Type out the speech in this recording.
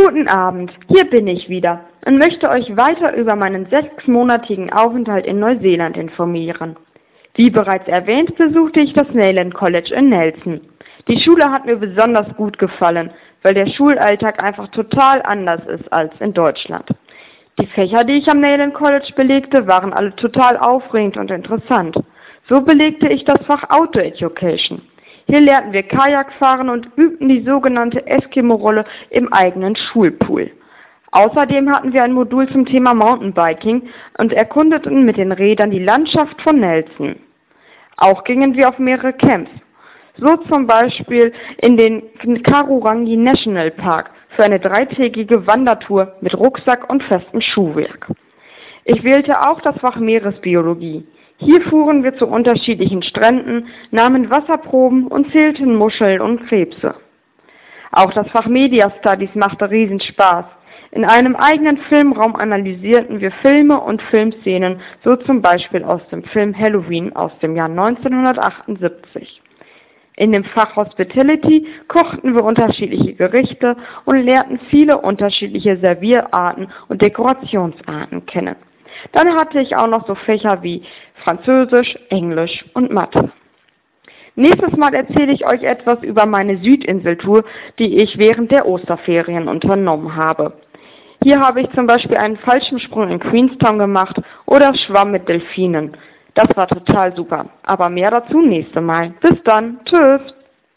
Guten Abend, hier bin ich wieder und möchte euch weiter über meinen sechsmonatigen Aufenthalt in Neuseeland informieren. Wie bereits erwähnt, besuchte ich das Nayland College in Nelson. Die Schule hat mir besonders gut gefallen, weil der Schulalltag einfach total anders ist als in Deutschland. Die Fächer, die ich am Nayland College belegte, waren alle total aufregend und interessant. So belegte ich das Fach Auto Education. Hier lernten wir Kajak fahren und übten die sogenannte Eskimo-Rolle im eigenen Schulpool. Außerdem hatten wir ein Modul zum Thema Mountainbiking und erkundeten mit den Rädern die Landschaft von Nelson. Auch gingen wir auf mehrere Camps. So zum Beispiel in den Karurangi National Park für eine dreitägige Wandertour mit Rucksack und festem Schuhwerk. Ich wählte auch das Fach Meeresbiologie. Hier fuhren wir zu unterschiedlichen Stränden, nahmen Wasserproben und zählten Muscheln und Krebse. Auch das Fach Media Studies machte Riesenspaß. In einem eigenen Filmraum analysierten wir Filme und Filmszenen, so zum Beispiel aus dem Film Halloween aus dem Jahr 1978. In dem Fach Hospitality kochten wir unterschiedliche Gerichte und lernten viele unterschiedliche Servierarten und Dekorationsarten kennen. Dann hatte ich auch noch so Fächer wie Französisch, Englisch und Mathe. Nächstes Mal erzähle ich euch etwas über meine Südinseltour, die ich während der Osterferien unternommen habe. Hier habe ich zum Beispiel einen Fallschirmsprung in Queenstown gemacht oder schwamm mit Delfinen. Das war total super. Aber mehr dazu nächste Mal. Bis dann. Tschüss.